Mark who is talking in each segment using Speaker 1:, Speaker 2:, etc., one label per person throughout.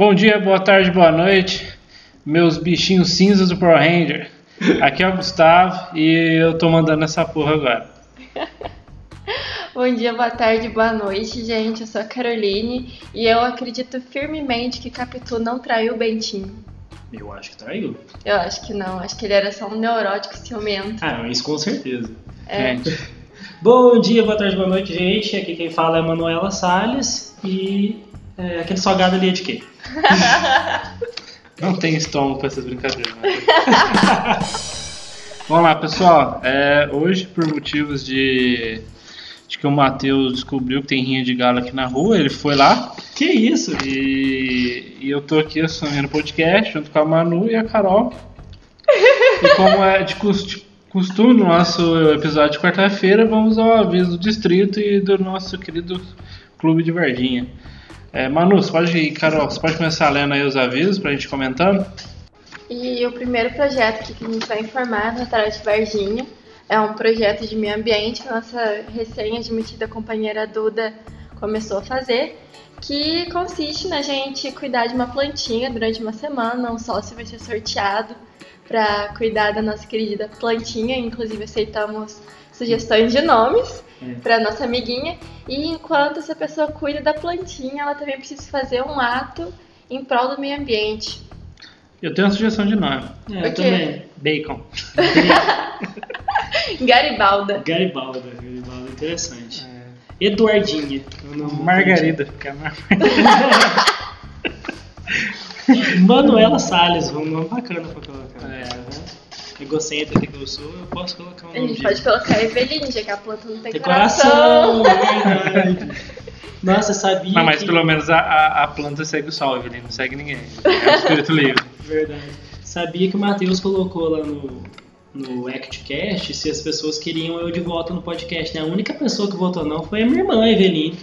Speaker 1: Bom dia, boa tarde, boa noite, meus bichinhos cinzas do Power Ranger. Aqui é o Gustavo e eu tô mandando essa porra agora.
Speaker 2: Bom dia, boa tarde, boa noite, gente. Eu sou a Caroline e eu acredito firmemente que Capitu não traiu o Bentinho.
Speaker 3: Eu acho que traiu.
Speaker 2: Eu acho que não, acho que ele era só um neurótico ciumento.
Speaker 3: Ah, isso com certeza.
Speaker 2: É.
Speaker 3: Bom dia, boa tarde, boa noite, gente. Aqui quem fala é a Manuela Salles e é, aquele salgado ali é de quê?
Speaker 1: não tem estômago pra essas brincadeiras. né? Vamos lá, pessoal. É, hoje, por motivos de, de que o Matheus descobriu que tem rinha de galo aqui na rua, ele foi lá
Speaker 3: Que isso?
Speaker 1: e, e eu tô aqui assumindo o podcast junto com a Manu e a Carol. E como é de cust- costume no nosso episódio de quarta-feira, vamos ao aviso do distrito e do nosso querido Clube de Varginha. É, Manu, você pode Carol, você pode começar lendo aí os avisos pra gente comentando?
Speaker 2: E o primeiro projeto que a gente vai informar na Tarde de Varginha. É um projeto de meio ambiente. Que a nossa recém-admitida companheira Duda começou a fazer, que consiste na gente cuidar de uma plantinha durante uma semana, um sócio vai ser sorteado para cuidar da nossa querida plantinha, inclusive aceitamos sugestões de nomes
Speaker 3: É.
Speaker 2: para nossa amiguinha. E enquanto essa pessoa cuida da plantinha, ela também precisa fazer um ato em prol do meio ambiente.
Speaker 1: Eu tenho uma sugestão de nome:
Speaker 3: É, eu também.
Speaker 1: Bacon.
Speaker 2: Garibalda.
Speaker 3: Garibalda, Garibalda, interessante. Eduardinha. é o nome.
Speaker 1: Margarida. que é
Speaker 3: Manuela Salles, um nome bacana pra colocar.
Speaker 1: É.
Speaker 3: Egocêntrica que eu sou, eu posso colocar um
Speaker 2: A gente
Speaker 3: de
Speaker 2: pode colocar Eveline, já que a planta não tem,
Speaker 3: Tem
Speaker 2: coração.
Speaker 3: coração, é verdade. Nossa, sabia
Speaker 1: Não, mas
Speaker 3: que...
Speaker 1: pelo menos a, a, a planta segue o sol, Evelyn, não segue ninguém. É um espírito livre.
Speaker 3: Verdade. Sabia que o Matheus colocou lá no, no ActCast se as pessoas queriam eu de volta no podcast, né? A única pessoa que votou não foi a minha irmã, a Eveline.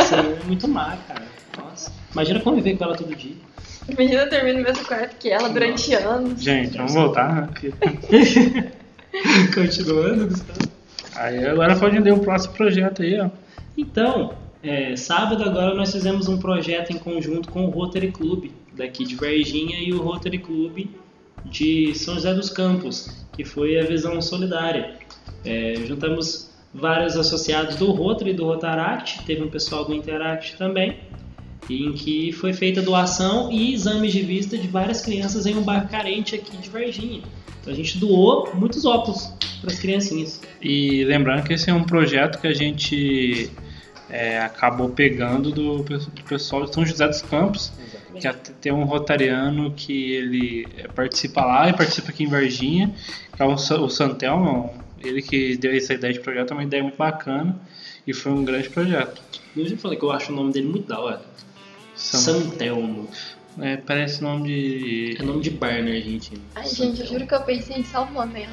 Speaker 3: Isso aí é muito má, cara. Nossa. Imagina conviver com ela todo dia.
Speaker 2: Imagina eu dormir no mesmo quarto que ela durante anos.
Speaker 1: Gente, vamos voltar. né?
Speaker 3: Continuando, Gustavo.
Speaker 1: Aí agora pode ler o próximo projeto aí, ó.
Speaker 3: Então, é, sábado agora nós fizemos um projeto em conjunto com o Rotary Club daqui de Varginha e o Rotary Club de São José dos Campos, que foi a Visão Solidária. É, juntamos vários associados do Rotary e do Rotaract, teve um pessoal do Interact também, em que foi feita doação e exames de vista de várias crianças em um bairro carente aqui de Varginha. Então a gente doou muitos óculos para as criancinhas.
Speaker 1: E lembrando que esse é um projeto que a gente é, acabou pegando do, do pessoal de São José dos Campos, que até tem um rotariano que ele é, participa lá e participa aqui em Varginha, que é o, o Santelmo, ele que deu essa ideia de projeto, é uma ideia muito bacana e foi um grande projeto.
Speaker 3: Eu já falei que eu acho o nome dele muito da hora.
Speaker 1: San-
Speaker 3: Santelmo.
Speaker 1: é, parece nome de
Speaker 3: É nome de bar na Argentina.
Speaker 2: Ai, gente, eu juro que eu pensei em salmonela.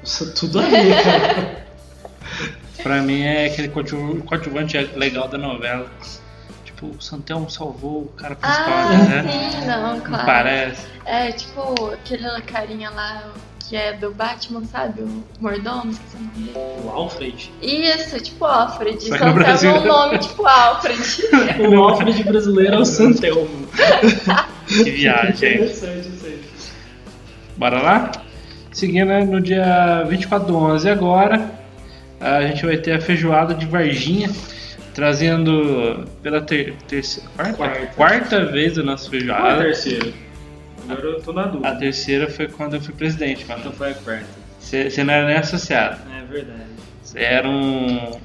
Speaker 3: Nossa, tudo a ver, cara.
Speaker 1: Pra mim é aquele coadju- coadjuvante legal da novela. Tipo, o Santelmo salvou o cara principal,
Speaker 2: Ah,
Speaker 1: né?
Speaker 2: sim, não,
Speaker 1: Não
Speaker 2: claro.
Speaker 1: parece.
Speaker 2: É tipo aquele carinha lá que é do Batman, sabe? O mordomo, esqueci o nome dele.
Speaker 3: O Alfred.
Speaker 2: Isso, tipo Alfred.
Speaker 1: Só que
Speaker 2: Só
Speaker 1: no
Speaker 2: que é um nome tipo Alfred.
Speaker 3: O Alfred brasileiro é o Santelmo.
Speaker 1: Que viagem. hein?
Speaker 3: Interessante isso aí.
Speaker 1: Bora lá? Seguindo né, no dia 24 do 11 agora, a gente vai ter a feijoada de Varginha, trazendo pela ter, terceira, quarta?
Speaker 3: Quarta.
Speaker 1: quarta vez a nossa feijoada.
Speaker 3: terceira? Agora eu tô na
Speaker 1: A
Speaker 3: dúvida.
Speaker 1: terceira foi quando eu fui presidente,
Speaker 3: Então
Speaker 1: mano.
Speaker 3: foi a quarta.
Speaker 1: Você não era nem associado,
Speaker 3: É verdade.
Speaker 1: você era um,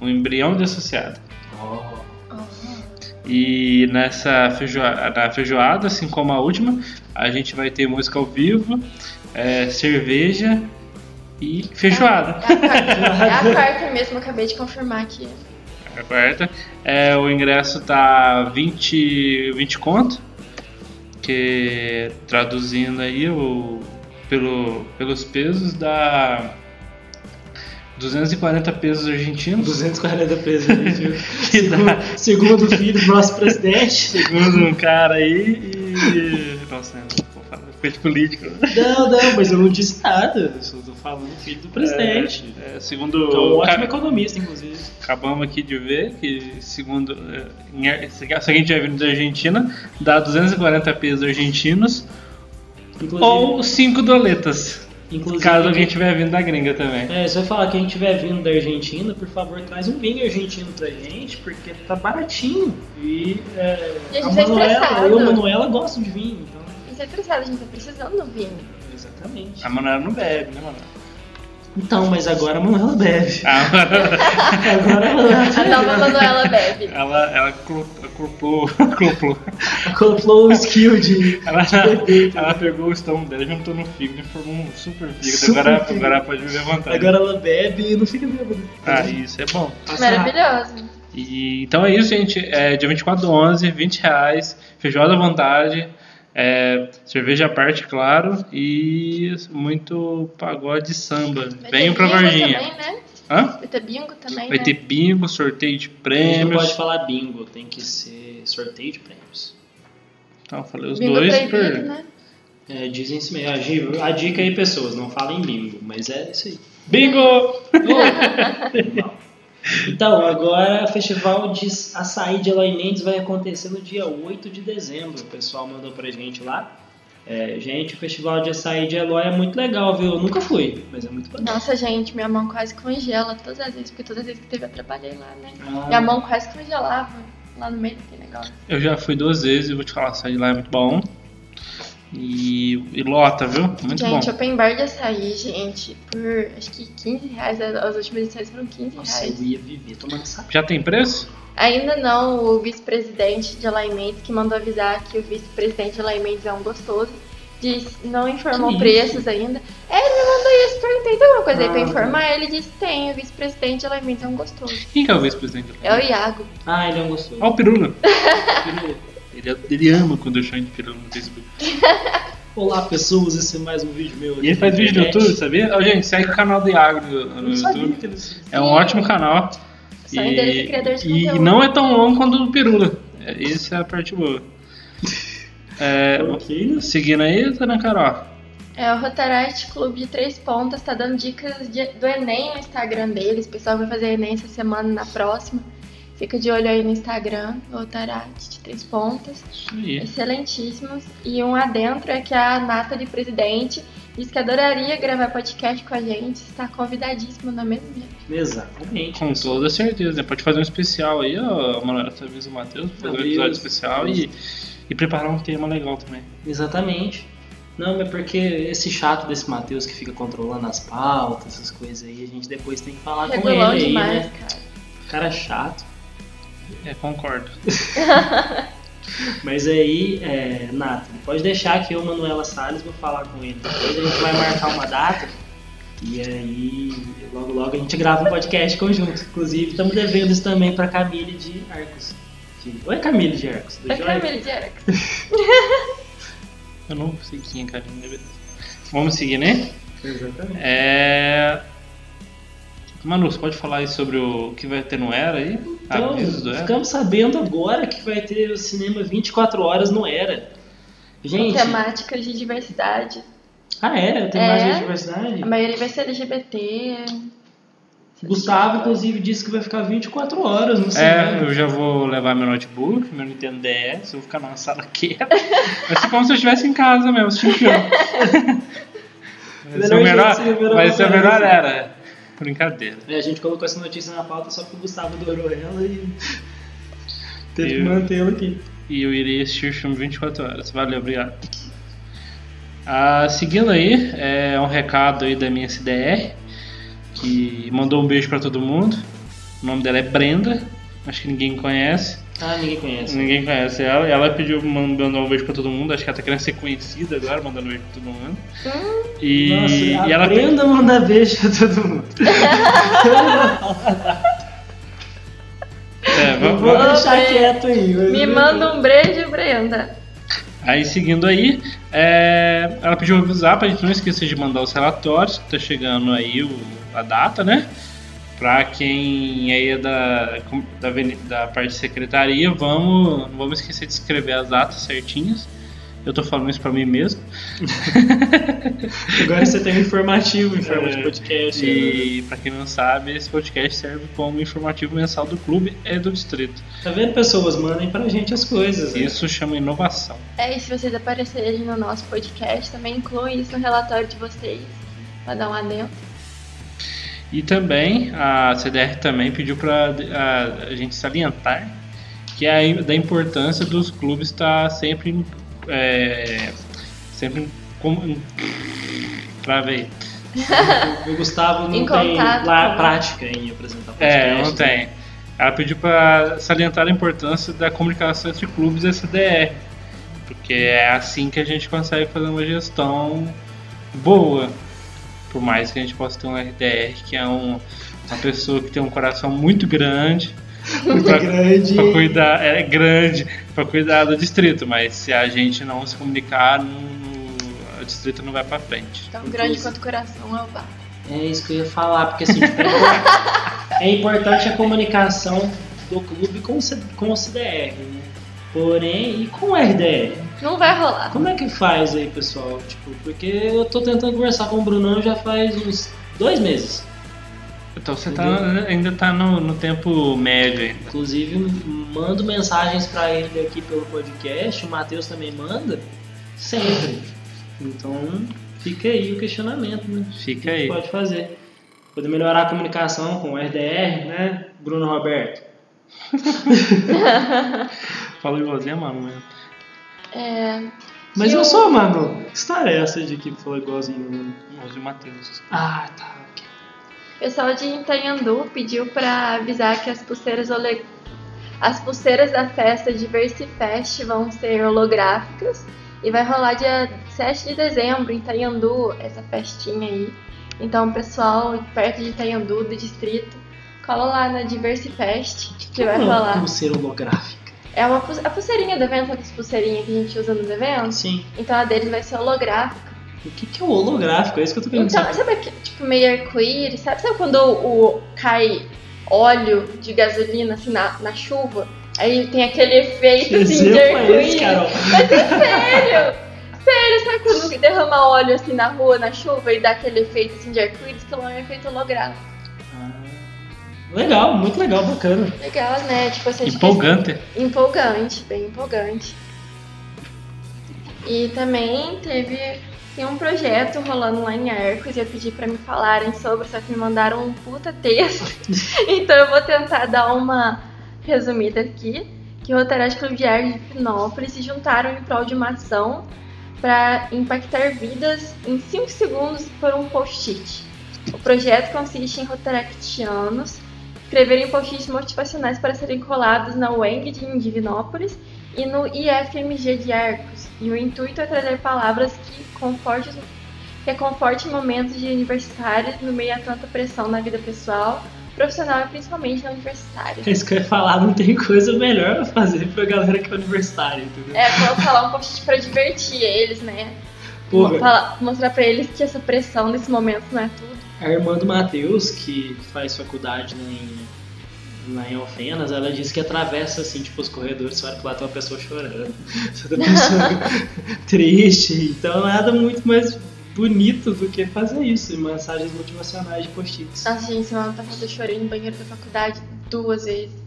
Speaker 1: um embrião de associado.
Speaker 3: Oh.
Speaker 1: E nessa feijoada, na feijoada, assim como a última, a gente vai ter música ao vivo, é, cerveja e feijoada.
Speaker 2: É a quarta, é a quarta mesmo, acabei de confirmar aqui.
Speaker 1: A quarta. É, o ingresso tá 20, 20 conto, que traduzindo aí o, pelo, pelos pesos dá 240 pesos argentinos.
Speaker 3: 240 pesos.
Speaker 1: Que dá,
Speaker 3: Segundo o filho do nosso presidente.
Speaker 1: segundo um cara aí e. Nossa, não vou falar coisa política.
Speaker 3: Não, não, mas eu não disse nada. Eu tô falando filho do presidente.
Speaker 1: É, é, segundo.
Speaker 3: É um ótimo
Speaker 1: ca-
Speaker 3: economista, inclusive.
Speaker 1: Acabamos aqui de ver que, segundo. é, Se a gente tiver vindo da Argentina, dá 240 pesos argentinos
Speaker 3: Inclusive,
Speaker 1: ou 5 doletas.
Speaker 3: inclusive
Speaker 1: Caso alguém tiver vindo da gringa também.
Speaker 3: É, se eu falar que a gente estiver vindo da Argentina, por favor, traz um vinho argentino pra gente, porque tá baratinho. E, é,
Speaker 2: E a gente
Speaker 3: a
Speaker 2: tá
Speaker 3: Manuela,
Speaker 2: estressado.
Speaker 3: eu e a Manuela gostam de vinho, então.
Speaker 2: Isso é interessado, a gente tá precisando do vinho.
Speaker 3: Exatamente.
Speaker 1: A Manuela não bebe, né, Manuela?
Speaker 3: Então, mas agora a Manuela bebe.
Speaker 1: A Manuela-
Speaker 3: Agora a Manuela
Speaker 2: A nova Manuela bebe.
Speaker 1: ela, ela culpou, culpou.
Speaker 3: colocou o skill de.
Speaker 1: Ela,
Speaker 3: de
Speaker 1: ela pegou o estômago dela, juntou no fígado e formou um super fígado.
Speaker 3: Super
Speaker 1: agora,
Speaker 3: fígado.
Speaker 1: agora ela pode beber à vontade.
Speaker 3: Agora ela bebe e não fica bêbada.
Speaker 1: Ah, isso é bom.
Speaker 2: Maravilhoso.
Speaker 1: E, então é isso, gente. É, dia 24 do 11, 20 reais, feijoada à vontade, é, cerveja à parte, claro, e muito pagode samba. Venham
Speaker 2: ter
Speaker 1: pra
Speaker 2: bingo
Speaker 1: Varginha.
Speaker 2: também, né?
Speaker 1: Hã?
Speaker 2: Vai ter bingo também,
Speaker 1: Vai
Speaker 2: né?
Speaker 1: ter bingo, sorteio de
Speaker 3: A gente não
Speaker 1: prêmios.
Speaker 3: pode falar bingo, tem que ser sorteio de prêmios.
Speaker 1: Então, eu falei os
Speaker 2: bingo
Speaker 1: dois.
Speaker 2: proibido,
Speaker 1: por-
Speaker 2: né?
Speaker 3: É, dizem isso mesmo. A dica aí, pessoas, não falem bingo, mas é isso aí.
Speaker 1: Bingo!
Speaker 3: Então, agora o festival de açaí de Eloy Mendes vai acontecer no dia 8 de dezembro. O pessoal mandou pra gente lá. É, gente, o festival de açaí de Eloy é muito legal, viu? Eu nunca fui, mas é muito legal.
Speaker 2: Nossa, gente, minha mão quase congela todas as vezes, porque todas as vezes que teve eu trabalhei lá, né?
Speaker 3: Ah,
Speaker 2: Minha mão quase congelava lá no meio daquele negócio.
Speaker 1: Eu já fui duas vezes e vou te falar, sair lá é muito bom. E, e lota, viu? Muito
Speaker 2: gente,
Speaker 1: bom.
Speaker 2: open bar de açaí, gente, por acho que 15 reais, as últimas edições foram 15
Speaker 3: Nossa,
Speaker 2: reais.
Speaker 3: eu ia viver tomando saco.
Speaker 1: Já tem preço?
Speaker 2: Ainda não, o vice-presidente de Alimentos que mandou avisar que o vice-presidente de Alimentos é um gostoso. Disse, não informou
Speaker 3: Que
Speaker 2: preços ainda. É, ele me mandou isso, perguntei, tem alguma coisa aí pra
Speaker 3: Ah,
Speaker 2: informar? Ele disse, tem, o vice-presidente de Alimentos é um gostoso.
Speaker 1: Quem que é o vice-presidente?
Speaker 2: É o Iago.
Speaker 3: Ah, ele é um gostoso.
Speaker 1: Ó o Pirula. Ele, ele ama quando eu chamo de Pirula no Facebook.
Speaker 3: Olá, pessoas, esse é mais um vídeo meu.
Speaker 1: E ele faz vídeo no YouTube, sabia? Ó, gente, segue o canal do Iago no, no YouTube.
Speaker 3: que ele...
Speaker 1: É um ótimo canal.
Speaker 2: É de
Speaker 1: e
Speaker 2: conteúdo.
Speaker 1: não é tão longo quanto o do Pirula. É, Essa é a parte boa. É,
Speaker 3: Ok, né?
Speaker 1: seguindo aí, Dona Carol.
Speaker 2: É, o Rotaract Clube de Três Pontas tá dando dicas de- do Enem no Instagram deles. O pessoal vai fazer Enem essa semana e na próxima. Fica de olho aí no Instagram, Rotaract de Três Pontas.
Speaker 1: Isso aí.
Speaker 2: Excelentíssimos. E um adentro é que a Nathalie, presidente, disse que adoraria gravar podcast com a gente. Está convidadíssima, não é mesmo?
Speaker 3: Exatamente.
Speaker 1: Com toda certeza. né? Pode fazer um especial aí, ó, Manuela, talvez o Matheus, fazer um episódio especial e, e preparar um tema legal também.
Speaker 3: Exatamente. Não, é porque esse chato desse Matheus que fica controlando as pautas, essas coisas aí, a gente depois tem que falar com ele aí,
Speaker 2: demais,
Speaker 3: né?
Speaker 2: cara.
Speaker 3: Cara chato.
Speaker 1: É, concordo.
Speaker 3: Mas aí, é, Nathalie, pode deixar que eu, Manuela Salles, vou falar com ele. Depois a gente vai marcar uma data e aí logo logo a gente grava um podcast conjunto. Inclusive, estamos devendo isso também pra Camille de Arcos. De... Ou é Camille de Arcos? Do
Speaker 2: É? Camille de Eric.
Speaker 1: Eu não sei quem é Carlinhos, beleza. Vamos seguir, né?
Speaker 3: Exatamente.
Speaker 1: É... Manu, você pode falar aí sobre o que vai ter no Era aí?
Speaker 3: Então,
Speaker 1: Avisos do Era?
Speaker 3: ficamos sabendo agora que vai ter o cinema 24 horas no Era. Gente,
Speaker 2: Temáticas de diversidade.
Speaker 3: ah é? Tem
Speaker 2: É.
Speaker 3: mais de diversidade?
Speaker 2: A maioria vai ser LGBT.
Speaker 3: Gustavo, inclusive, disse que vai ficar 24 horas no
Speaker 1: É,
Speaker 3: cinema.
Speaker 1: eu já vou levar meu notebook, meu Nintendo DS, eu vou ficar numa sala quieta. Vai ser como se eu estivesse em casa mesmo, assistindo filme. Vai ser o melhor, vai ser
Speaker 3: maneira.
Speaker 1: melhor era. Brincadeira.
Speaker 3: É, a gente colocou essa notícia na pauta só porque o Gustavo adorou ela e teve que mantê-la aqui.
Speaker 1: E eu irei assistir o filme 24 horas. Valeu, obrigado. Ah, seguindo aí, é um recado aí da minha CDR, que mandou um beijo pra todo mundo. O nome dela é Brenda, acho que ninguém conhece.
Speaker 3: Ah, ninguém conhece.
Speaker 1: Ninguém conhece ela. Ela pediu mandando um beijo pra todo mundo. Acho que ela tá querendo ser conhecida agora, mandando um beijo pra todo mundo. E,
Speaker 3: Nossa, a
Speaker 1: e ela
Speaker 3: Brenda manda beijo pra todo mundo.
Speaker 1: É, vamos-
Speaker 3: Vou
Speaker 2: Ô,
Speaker 3: deixar quieto aí.
Speaker 2: Me manda um beijo, Brenda.
Speaker 1: Aí seguindo aí, é, ela pediu avisar pra gente não esquecer de mandar os relatórios, que tá chegando aí o- a data, né? Pra quem aí é da, da, da parte de secretaria, vamos, não vamos esquecer de escrever as datas certinhas. Eu tô falando isso pra mim mesmo.
Speaker 3: Agora você tem um informativo em forma de
Speaker 1: É,
Speaker 3: podcast.
Speaker 1: E pra quem não sabe, esse podcast serve como informativo mensal do clube e do distrito.
Speaker 3: Tá vendo, pessoas? Mandem pra gente as coisas. né?
Speaker 1: Isso chama inovação.
Speaker 2: É, e se vocês aparecerem no nosso podcast, também incluem isso no relatório de vocês. Pra dar um adendo.
Speaker 1: E também a CDR também pediu para a, a gente salientar que é a, da importância dos clubes estar sempre é, sempre com, travei.
Speaker 3: O Gustavo não
Speaker 2: Em
Speaker 3: tem lá
Speaker 2: com-
Speaker 3: prática em apresentar podcast.
Speaker 1: É, não tem. Ela pediu para salientar a importância da comunicação entre clubes e a CDR, porque é assim que a gente consegue fazer uma gestão boa. Por mais que a gente possa ter um RDR, que é um, uma pessoa que tem um coração muito grande,
Speaker 3: Muito
Speaker 1: pra-
Speaker 3: grande.
Speaker 1: para cuidar, é grande para cuidar do distrito, mas se a gente não se comunicar, não- o distrito não vai para frente.
Speaker 2: Tão grande quanto o coração é o bar.
Speaker 3: É isso que eu ia falar, porque assim, tipo, é importante a comunicação do clube com o, C- com o CDR, né? Porém, e com o RDR?
Speaker 2: Não vai rolar.
Speaker 3: Como é que faz aí, pessoal? Tipo, porque eu tô tentando conversar com o Brunão já faz uns dois meses.
Speaker 1: Então você tá, ainda está no, no tempo médio ainda.
Speaker 3: Inclusive, mando mensagens pra ele aqui pelo podcast, o Matheus também manda, sempre. Então, fica aí o questionamento, né?
Speaker 1: Fica
Speaker 3: O que
Speaker 1: aí.
Speaker 3: pode fazer? Poder melhorar a comunicação com o RDR, né? Bruno Roberto.
Speaker 1: Falou igualzinho a Manu mesmo.
Speaker 2: É,
Speaker 3: Mas
Speaker 2: Que
Speaker 3: eu
Speaker 2: o-
Speaker 3: sou, mano. Que história é essa de que falou igualzinho, mano?
Speaker 1: O Matheus.
Speaker 3: Ah, tá. ok.
Speaker 2: O pessoal de Itanhandu pediu para avisar que as pulseiras ole... as pulseiras da festa Diversifest vão ser holográficas e vai rolar dia 7 de dezembro em Itanhandu, essa festinha aí. Então, pessoal perto de Itanhandu, do distrito, cola lá na Diversifest que vai
Speaker 3: Uma
Speaker 2: rolar.
Speaker 3: Pulseira holográfica.
Speaker 2: É uma a pulseirinha do evento, aquelas pulseirinhas que a gente usa nos eventos.
Speaker 3: Sim.
Speaker 2: Então a deles vai ser holográfica.
Speaker 3: O que, que é o holográfico? É isso que eu tô querendo
Speaker 2: Então,
Speaker 3: saber.
Speaker 2: sabe tipo, meio arco-íris? Sabe, sabe quando o, o- cai óleo de gasolina assim na, na chuva? Aí tem aquele efeito
Speaker 3: Que
Speaker 2: assim de
Speaker 3: é
Speaker 2: arco-íris. Mas é sério! Sério, sabe quando derrama óleo assim na rua, na chuva e dá aquele efeito assim de arco-íris? Que é um efeito holográfico.
Speaker 3: Legal, muito legal, bacana.
Speaker 2: Legal, né? Tipo, essa
Speaker 1: Empolgante.
Speaker 2: Empolgante, bem empolgante. E também teve tem um projeto rolando lá em Arcos e eu pedi pra me falarem sobre, só que me mandaram um puta texto. então eu vou tentar dar uma resumida aqui. Que o Rotaract Clube de Arte de Finópolis se juntaram em prol de uma ação para impactar vidas em 5 segundos por um post-it. O projeto consiste em rotaractianos escreverem post-its motivacionais para serem colados na UENG de Divinópolis e no IFMG de Arcos. E o intuito é trazer palavras que confortem, que confortem momentos de universitários no meio a tanta pressão na vida pessoal, profissional e principalmente na universitária.
Speaker 3: É isso que eu ia falar, não tem coisa melhor pra fazer pra galera que é universitária, entendeu?
Speaker 2: É, lá um post-it para divertir eles, né?
Speaker 3: Porra,
Speaker 2: Falar- mostrar pra eles que essa pressão nesse momento não é tudo.
Speaker 3: A irmã do Matheus, que faz faculdade lá em, lá em Alfenas, ela disse que atravessa assim, tipo, os corredores, que lá tem uma pessoa chorando, tá pessoa triste, então nada muito mais bonito do que fazer isso, mensagens motivacionais de post-its.
Speaker 2: Nossa, gente, semana passada eu chorei no banheiro da faculdade duas vezes.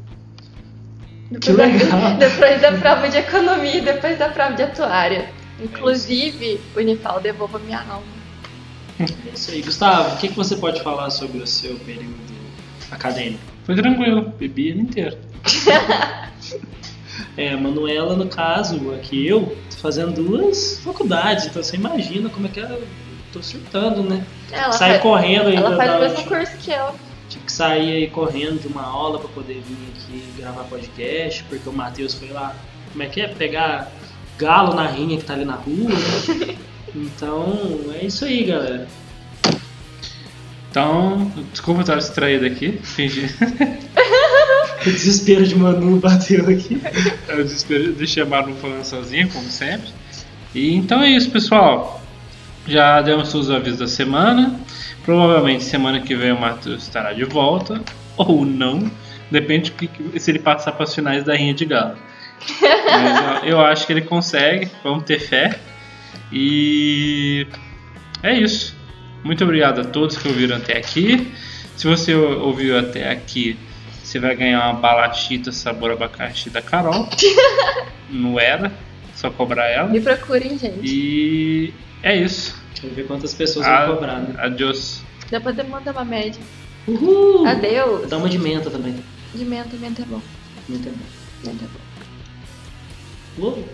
Speaker 3: Que
Speaker 2: da,
Speaker 3: legal.
Speaker 2: depois da prova de economia e depois da prova de atuária. Inclusive, o Unifal devolva minha alma.
Speaker 3: É isso aí. Gustavo, o que, que você pode falar sobre o seu período acadêmico?
Speaker 1: Foi tranquilo, bebi ele inteiro.
Speaker 3: É, a Manuela, no caso, aqui eu, tô fazendo duas faculdades, então você imagina como é que eu tô surtando, né?
Speaker 2: Ela
Speaker 3: Sair
Speaker 2: faz,
Speaker 3: correndo ainda.
Speaker 2: ela faz o mesmo curso que eu.
Speaker 3: Tive que sair aí correndo de uma aula pra poder vir aqui gravar podcast, porque o Matheus foi lá, como é que é? Pegar galo na rinha que tá ali na rua. né? Então, é isso aí, galera.
Speaker 1: Então, desculpa eu estar distraído aqui. Fingi.
Speaker 3: O desespero de Manu bateu aqui.
Speaker 1: Eu desespero- deixei a Manu falando sozinha, como sempre. E então é isso, pessoal. Já demos todos os avisos da semana. Provavelmente semana que vem o Matheus estará de volta. Ou não. Depende se ele passar para as finais da Rinha de Galo. Mas eu acho que ele consegue, vamos ter fé. E é isso. Muito obrigado a todos que ouviram até aqui. Se você ouviu até aqui, você vai ganhar uma balachita sabor abacaxi da Carol. Não era, só cobrar ela.
Speaker 2: Me procurem, gente.
Speaker 1: E é isso.
Speaker 3: Eu ver quantas pessoas
Speaker 1: A-
Speaker 3: vão cobrar, né?
Speaker 1: Adiós.
Speaker 2: Dá pra mandar uma média.
Speaker 3: Uhul!
Speaker 2: Adeus.
Speaker 3: Dá uma de menta também.
Speaker 2: De menta, menta é bom.
Speaker 3: Menta é bom.
Speaker 2: Menta é bom.
Speaker 3: Uou!